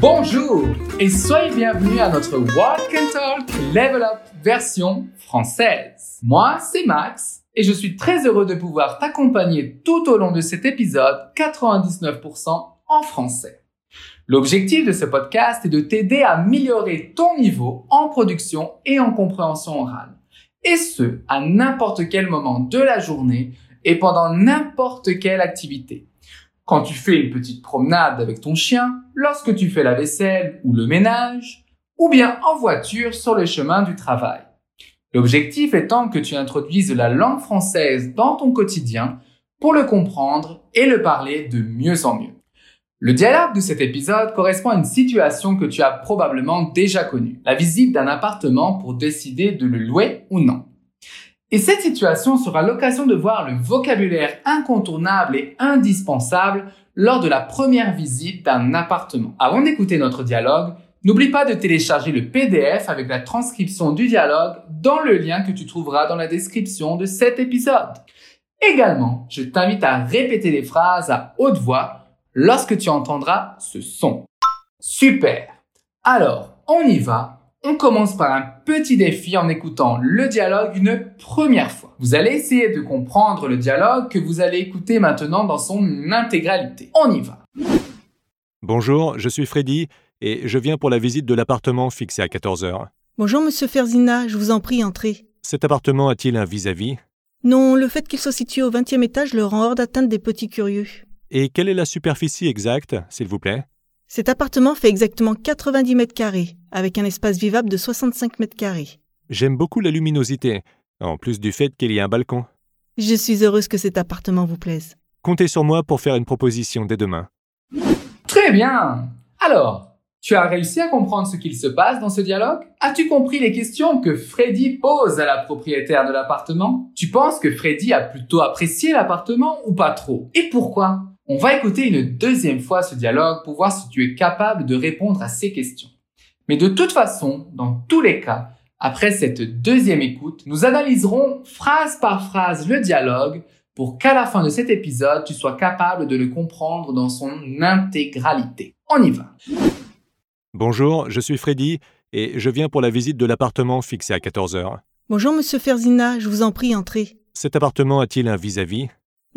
Bonjour et soyez bienvenus à notre Walk and Talk Level Up version française. Moi, c'est Max et je suis très heureux de pouvoir t'accompagner tout au long de cet épisode 99% en français. L'objectif de ce podcast est de t'aider à améliorer ton niveau en production et en compréhension orale. Et ce, à n'importe quel moment de la journée et pendant n'importe quelle activité. Quand tu fais une petite promenade avec ton chien, lorsque tu fais la vaisselle ou le ménage, ou bien en voiture sur le chemin du travail. L'objectif étant que tu introduises la langue française dans ton quotidien pour le comprendre et le parler de mieux en mieux. Le dialogue de cet épisode correspond à une situation que tu as probablement déjà connue, la visite d'un appartement pour décider de le louer ou non. Et cette situation sera l'occasion de voir le vocabulaire incontournable et indispensable lors de la première visite d'un appartement. Avant d'écouter notre dialogue, n'oublie pas de télécharger le PDF avec la transcription du dialogue dans le lien que tu trouveras dans la description de cet épisode. Également, je t'invite à répéter les phrases à haute voix lorsque tu entendras ce son. Super. Alors, on y va on commence par un petit défi en écoutant le dialogue une première fois. Vous allez essayer de comprendre le dialogue que vous allez écouter maintenant dans son intégralité. On y va. Bonjour, je suis Freddy et je viens pour la visite de l'appartement fixé à 14h. Bonjour, monsieur Ferzina, je vous en prie, entrez. Cet appartement a-t-il un vis-à-vis? Non, le fait qu'il soit situé au 20e étage le rend hors d'atteinte des petits curieux. Et quelle est la superficie exacte, s'il vous plaît? Cet appartement fait exactement 90 mètres carrés avec un espace vivable de 65 mètres carrés. J'aime beaucoup la luminosité, en plus du fait qu'il y a un balcon. Je suis heureuse que cet appartement vous plaise. Comptez sur moi pour faire une proposition dès demain. Très bien. Alors, tu as réussi à comprendre ce qu'il se passe dans ce dialogue? As-tu compris les questions que Freddy pose à la propriétaire de l'appartement? Tu penses que Freddy a plutôt apprécié l'appartement ou pas trop? Et pourquoi? On va écouter une deuxième fois ce dialogue pour voir si tu es capable de répondre à ces questions. Mais de toute façon, dans tous les cas, après cette deuxième écoute, nous analyserons phrase par phrase le dialogue pour qu'à la fin de cet épisode, tu sois capable de le comprendre dans son intégralité. On y va. Bonjour, je suis Freddy et je viens pour la visite de l'appartement fixé à 14h. Bonjour, monsieur Ferzina, je vous en prie, entrez. Cet appartement a-t-il un vis-à-vis?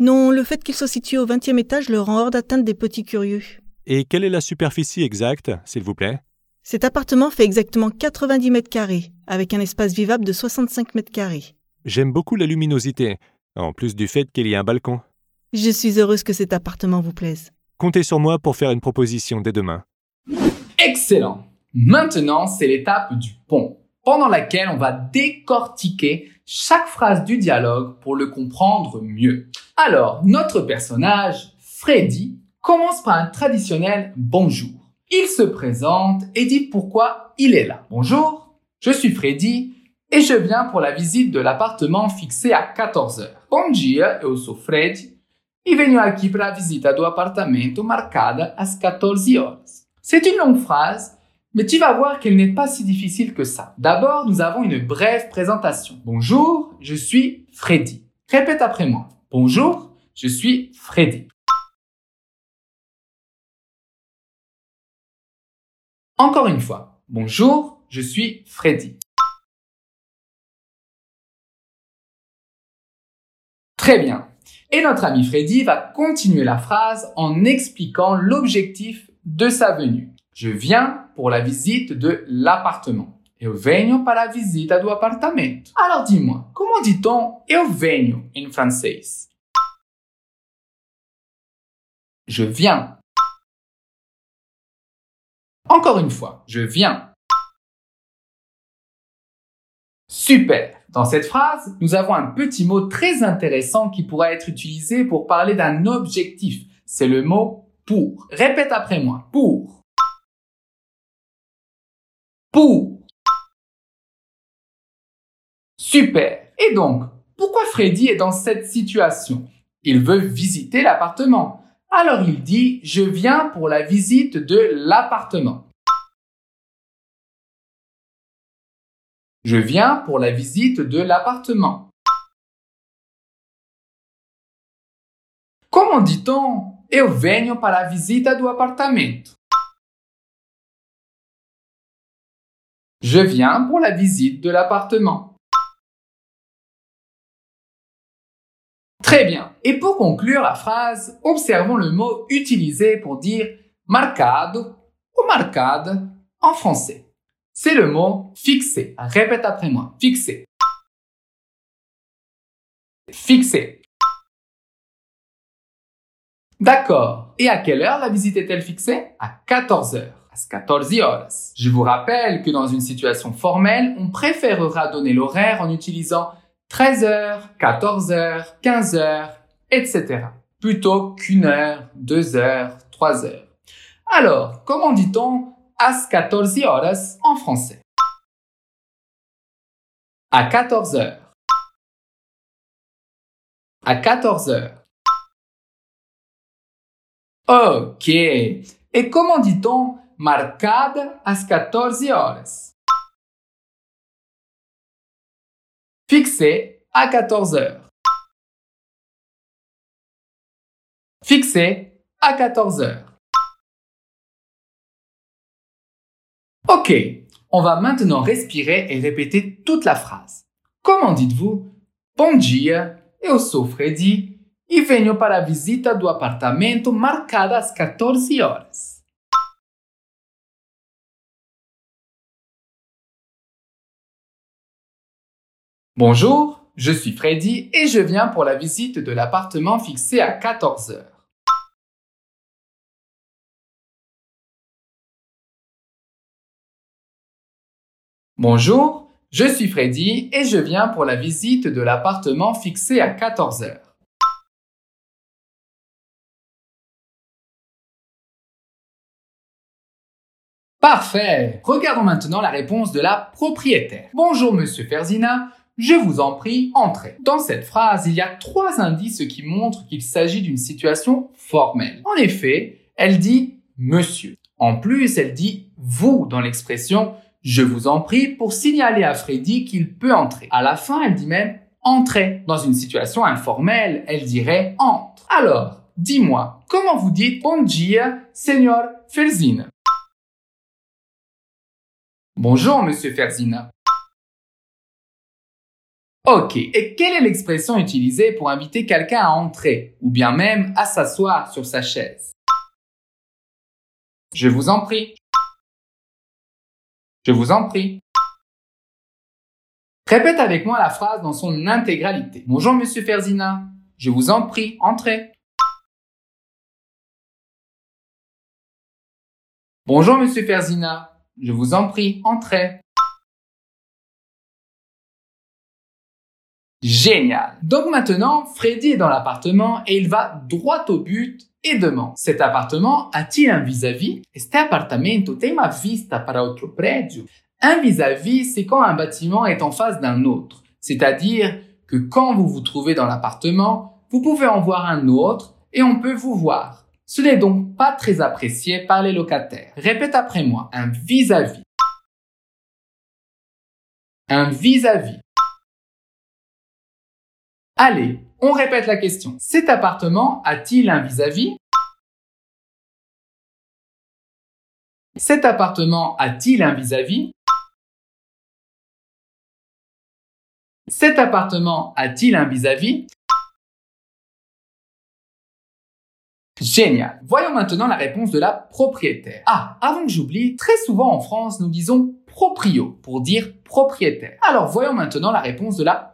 Non, le fait qu'il soit situé au 20e étage le rend hors d'atteinte des petits curieux. Et quelle est la superficie exacte, s'il vous plaît? Cet appartement fait exactement 90 mètres carrés, avec un espace vivable de 65 mètres carrés. J'aime beaucoup la luminosité, en plus du fait qu'il y a un balcon. Je suis heureuse que cet appartement vous plaise. Comptez sur moi pour faire une proposition dès demain. Excellent. Maintenant, c'est l'étape du pont, pendant laquelle on va décortiquer chaque phrase du dialogue pour le comprendre mieux. Alors, notre personnage, Freddy, commence par un traditionnel bonjour. Il se présente et dit pourquoi il est là. Bonjour, je suis Freddy et je viens pour la visite de l'appartement fixé à 14 heures. Bom dia, eu Freddy e venho aqui para a visita do apartamento marcada às 14 horas. C'est une longue phrase, mais tu vas voir qu'elle n'est pas si difficile que ça. D'abord, nous avons une brève présentation. Bonjour, je suis Freddy. Répète après moi. Bonjour, je suis Freddy. Encore une fois. Bonjour, je suis Freddy. Très bien. Et notre ami Freddy va continuer la phrase en expliquant l'objectif de sa venue. Je viens pour la visite de l'appartement. Eu venho para a visita do apartamento. Alors dis-moi, comment dit-on eu venho en français? Je viens. Encore une fois, je viens. Super. Dans cette phrase, nous avons un petit mot très intéressant qui pourra être utilisé pour parler d'un objectif. C'est le mot pour. Répète après moi. Pour. Super. Et donc, pourquoi Freddy est dans cette situation? Il veut visiter l'appartement. Alors il dit, je viens pour la visite de l'appartement. Je viens pour la visite de l'appartement. Comment dit-on Eu venho para a visita do apartamento? Je viens pour la visite de l'appartement. Très bien. Et pour conclure la phrase, observons le mot utilisé pour dire marcado ou marcade en français. C'est le mot fixé. Répète après moi. Fixé. Fixé. D'accord. Et à quelle heure la visite est-elle fixée? À 14 heures. À 14 horas. Je vous rappelle que dans une situation formelle, on préférera donner l'horaire en utilisant 13 heures, 14 heures, 15 heures, etc. Plutôt qu'une heure, deux heures, trois heures. Alors, comment dit-on as 14 horas en français? À 14 heures. À 14 heures. Ok. Et comment dit-on marcada às 14 horas? Fixé à 14 heures. Fixé à 14 heures. Ok, on va maintenant respirer et répéter toute la phrase. Comment dites-vous Bom dia, eu sou Freddy e venho para a visita do apartamento marcada às 14 horas. Bonjour, je suis Freddy et je viens pour la visite de l'appartement fixé à 14 heures. Bonjour, je suis Freddy et je viens pour la visite de l'appartement fixé à 14 heures. Parfait. Regardons maintenant la réponse de la propriétaire. Bonjour monsieur Ferzina, je vous en prie, entrez. Dans cette phrase, il y a trois indices qui montrent qu'il s'agit d'une situation formelle. En effet, elle dit monsieur. En plus, elle dit vous dans l'expression je vous en prie pour signaler à Freddy qu'il peut entrer. À la fin, elle dit même entrez. Dans une situation informelle, elle dirait entre. Alors, dis-moi, comment vous dites bon Señor Ferzina? Bonjour, monsieur Ferzina. Ok, et quelle est l'expression utilisée pour inviter quelqu'un à entrer, ou bien même à s'asseoir sur sa chaise? Je vous en prie. Je vous en prie. Répète avec moi la phrase dans son intégralité. Bonjour, monsieur Ferzina. Je vous en prie, entrez. Bonjour, monsieur Ferzina. Je vous en prie, entrez. Génial. Donc maintenant, Freddy est dans l'appartement et il va droit au but et demande Cet appartement a-t-il un vis-à-vis? Este appartamento tem uma vista para outro prédio Un vis-à-vis, c'est quand un bâtiment est en face d'un autre. C'est-à-dire que quand vous vous trouvez dans l'appartement, vous pouvez en voir un autre et on peut vous voir. Ce n'est donc pas très apprécié par les locataires. Répète après moi. Un vis-à-vis. Un vis-à-vis. Allez, on répète la question. Cet appartement a-t-il un vis-à-vis? Cet appartement a-t-il un vis-à-vis? Cet appartement a-t-il un vis-à-vis? Génial. Voyons maintenant la réponse de la propriétaire. Ah, avant que j'oublie, très souvent en France, nous disons proprio pour dire propriétaire. Alors voyons maintenant la réponse de la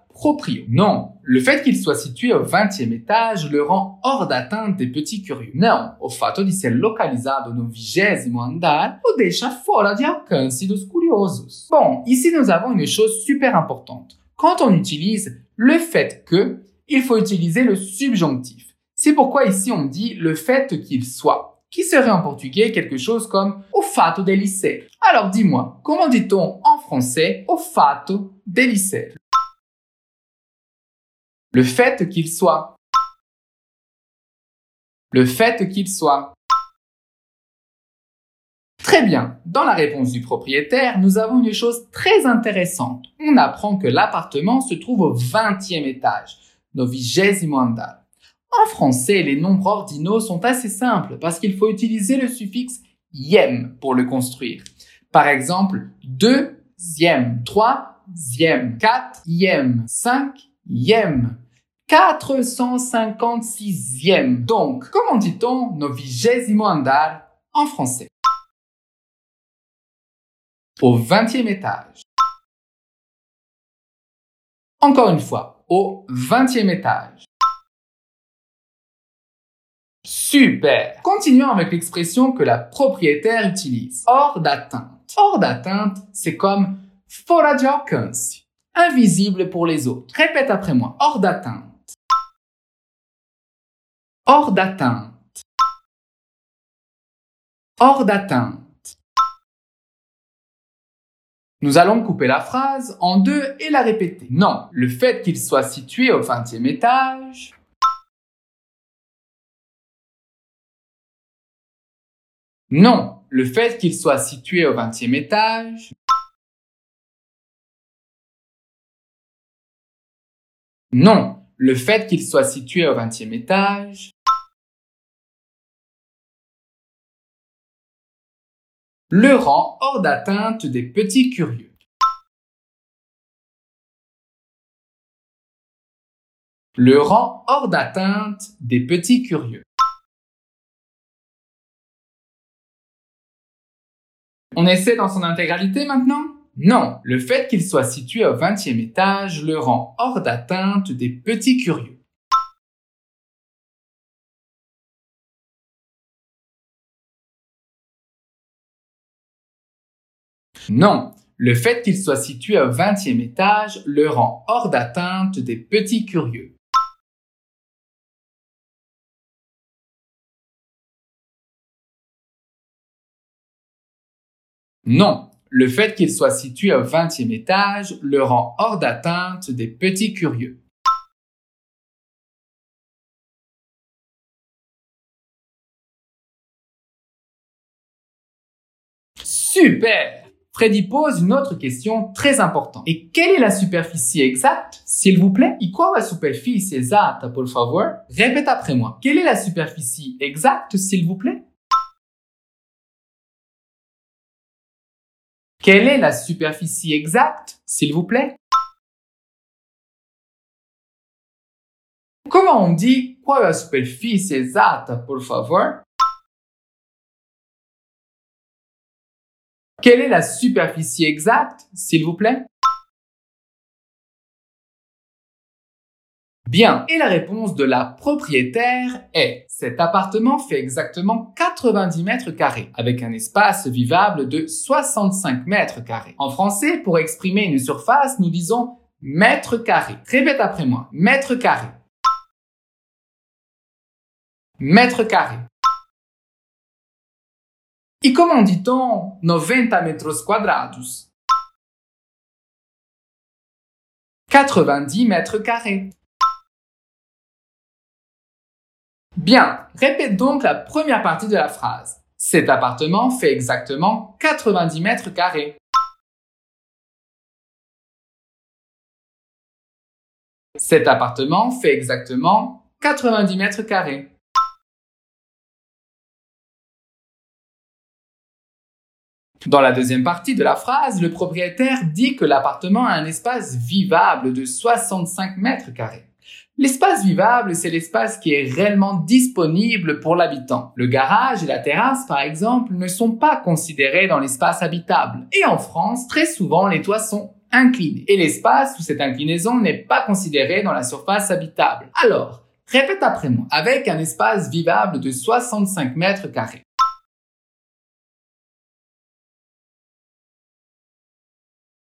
Non, le fait qu'il soit situé au 20e étage le rend hors d'atteinte des petits curieux. Non, o fatto di essere localizzato no vigésimo andar o deixa fora di alcance dos curiosos. Bon, ici nous avons une chose super importante. Quand on utilise le fait que, il faut utiliser le subjonctif. C'est pourquoi ici on dit le fait qu'il soit, qui serait en portugais quelque chose comme o fato dele ser. Alors dis-moi, comment dit-on en français o fato dele ser le fait qu'il soit. Le fait qu'il soit. Très bien. Dans la réponse du propriétaire, nous avons une chose très intéressante. On apprend que l'appartement se trouve au 20e étage, no vigésimo andar. En français, les nombres ordinaux sont assez simples parce qu'il faut utiliser le suffixe yem pour le construire. Par exemple, 2 deuxième, troisième, quatrième, cinquième, 456e. Donc, comment dit-on novigésimo andar en français? Au 20e étage. Encore une fois, au 20e étage. Super Continuons avec l'expression que la propriétaire utilise. Hors d'atteinte. Hors d'atteinte, c'est comme fora de. Invisible pour les autres. Répète après moi. Hors d'atteinte. Hors d'atteinte. Hors d'atteinte. Nous allons couper la phrase en deux et la répéter. Non, le fait qu'il soit situé au 20e étage Non, le fait qu'il soit situé au 20e étage Non, le fait qu'il soit situé au 20e étage le rend hors d'atteinte des petits curieux. Le rend hors d'atteinte des petits curieux. On essaie dans son intégralité maintenant? Non, le fait qu'il soit situé au 20e étage le rend hors d'atteinte des petits curieux. Non, le fait qu'il soit situé au 20e étage le rend hors d'atteinte des petits curieux. Non, le fait qu'il soit situé au 20e étage le rend hors d'atteinte des petits curieux. Super Freddy pose une autre question très importante. Et quelle est la superficie exacte, s'il vous plaît? E qual é a superfície exata, por favor? Répète après moi. Quelle est la superficie exacte, s'il vous plaît? Quelle est la superficie exacte, s'il vous plaît? Comment on dit qual é a superfície exata, por favor? Quelle est la superficie exacte, s'il vous plaît? Bien, et la réponse de la propriétaire est cet appartement fait exactement 90 mètres carrés, avec un espace vivable de 65 mètres carrés. En français, pour exprimer une surface, nous disons mètre carré. Répète après moi, mètre carré. Mètre carré. E comment dit-on 90 metros quadrados 90 mètres carrés. Bien, répète donc la première partie de la phrase. Cet appartement fait exactement 90 mètres carrés. Cet appartement fait exactement 90 mètres carrés. Dans la deuxième partie de la phrase, le propriétaire dit que l'appartement a un espace vivable de 65 mètres carrés. L'espace vivable, c'est l'espace qui est réellement disponible pour l'habitant. Le garage et la terrasse, par exemple, ne sont pas considérés dans l'espace habitable. Et en France, très souvent, les toits sont inclinés. Et l'espace sous cette inclinaison n'est pas considéré dans la surface habitable. Alors, répète après moi, avec un espace vivable de 65 mètres carrés.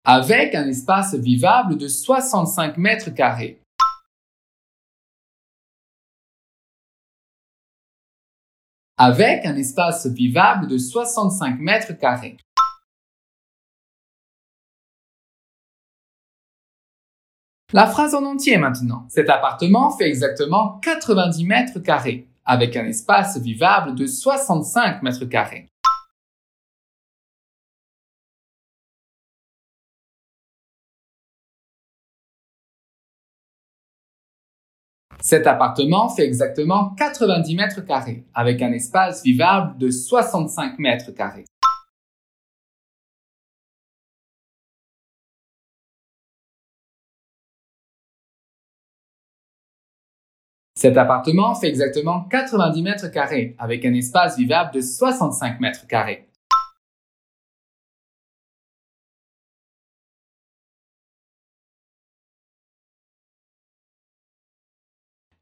Avec un espace vivable de 65 mètres carrés. Avec un espace vivable de 65 mètres carrés. La phrase en entier maintenant. Cet appartement fait exactement 90 mètres carrés, avec un espace vivable de 65 mètres carrés. Cet appartement fait exactement 90 mètres carrés, avec un espace vivable de 65 mètres carrés. Cet appartement fait exactement 90 mètres carrés, avec un espace vivable de 65 mètres carrés.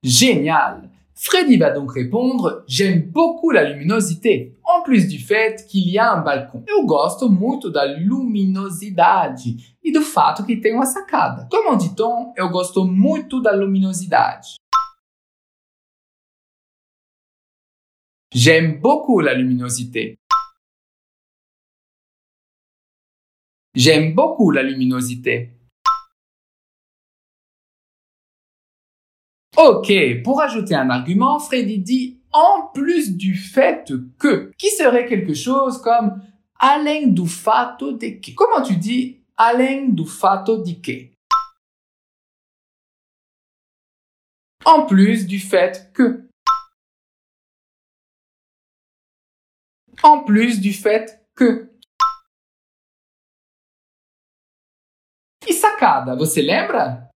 Génial Freddy va donc répondre J'aime beaucoup la luminosité, en plus du fait qu'il y a un balcão. Eu gosto muito da luminosidade e do fato que tem uma sacada. Comment dit-on Eu gosto muito da luminosidade? J'aime beaucoup la luminosité. J'aime beaucoup la luminosité. Ok, pour ajouter un argument, Freddy dit en plus du fait que, qui serait quelque chose comme além do fato de que. Comment tu dis além do fato de que? En plus du fait que. En plus du fait que. E sacada, você lembra?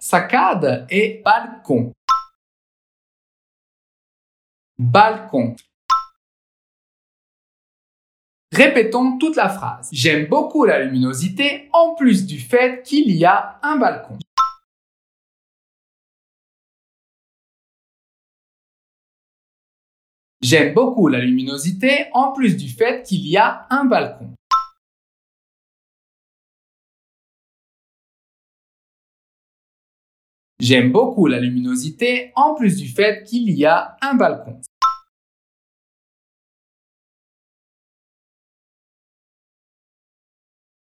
Sacada et balcon. Balcon. Répétons toute la phrase. J'aime beaucoup la luminosité en plus du fait qu'il y a un balcon. J'aime beaucoup la luminosité en plus du fait qu'il y a un balcon. J'aime beaucoup la luminosité en plus du fait qu'il y a un balcon.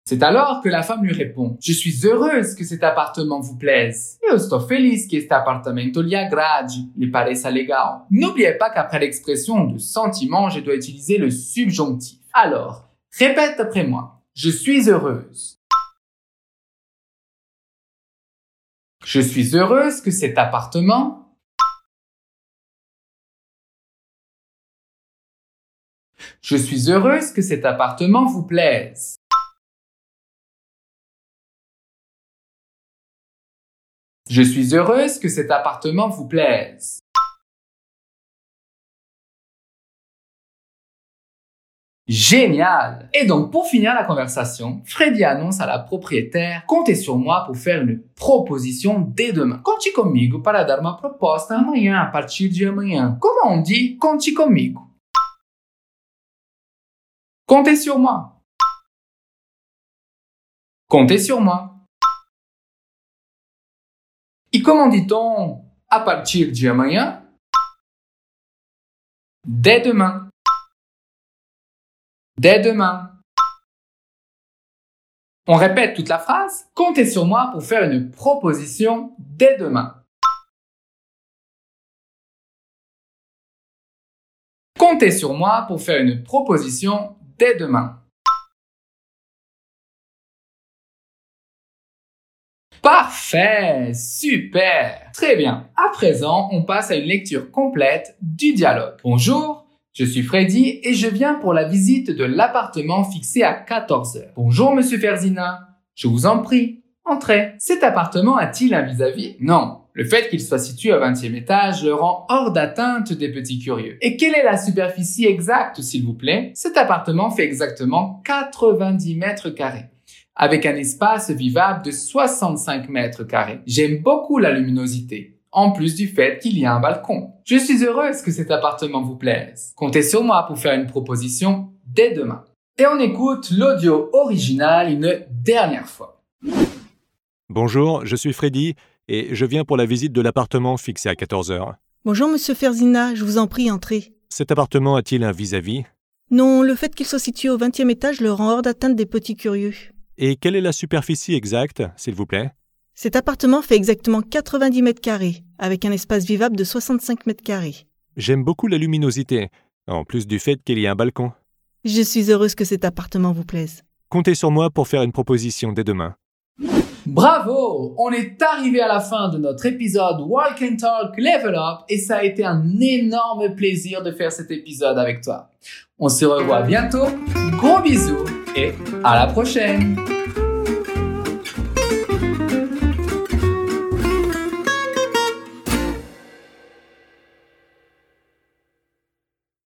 C'est alors que la femme lui répond Je suis heureuse que cet appartement vous plaise. Eu estou feliz que este apartamento lhe agrade, lhe pareça. N'oubliez pas qu'après l'expression de sentiment, je dois utiliser le subjonctif. Alors, répète après moi. Je suis heureuse. Je suis heureuse que cet appartement Je suis heureuse que cet appartement vous plaise. Je suis heureuse que cet appartement vous plaise. Génial! Et donc, pour finir la conversation, Freddy annonce à la propriétaire Comptez sur moi pour faire une proposition dès demain. Conte comigo para dar uma proposta amanhã, a partir de amanhã. Comment on dit? Comptez sur moi. Comptez sur moi. Et comment dit-on à partir de amanhã? Dès demain. Dès demain. On répète toute la phrase. Comptez sur moi pour faire une proposition dès demain. Comptez sur moi pour faire une proposition dès demain. Parfait, super, très bien. À présent, on passe à une lecture complète du dialogue. Bonjour, je suis Freddy et je viens pour la visite de l'appartement fixé à 14 heures. Bonjour, monsieur Ferzina. Je vous en prie, entrez. Cet appartement a-t-il un vis-à-vis? Non. Le fait qu'il soit situé au 20e étage le rend hors d'atteinte des petits curieux. Et quelle est la superficie exacte, s'il vous plaît? Cet appartement fait exactement 90 mètres carrés avec un espace vivable de 65 mètres carrés. J'aime beaucoup la luminosité en plus du fait qu'il y a un balcon. Je suis heureuse que cet appartement vous plaise. Comptez sur moi pour faire une proposition dès demain. Et on écoute l'audio original une dernière fois. Bonjour, je suis Freddy et je viens pour la visite de l'appartement fixé à 14 heures. Bonjour, monsieur Ferzina, je vous en prie, entrez. Cet appartement a-t-il un vis-à-vis? Non, le fait qu'il soit situé au 20e étage le rend hors d'atteinte des petits curieux. Et quelle est la superficie exacte, s'il vous plaît? Cet appartement fait exactement 90 mètres carrés, avec un espace vivable de 65 mètres carrés. J'aime beaucoup la luminosité, en plus du fait qu'il y a un balcon. Je suis heureuse que cet appartement vous plaise. Comptez sur moi pour faire une proposition dès demain. Bravo On est arrivé à la fin de notre épisode Walk and Talk Level Up et ça a été un énorme plaisir de faire cet épisode avec toi. On se revoit bientôt. Gros bisous et à la prochaine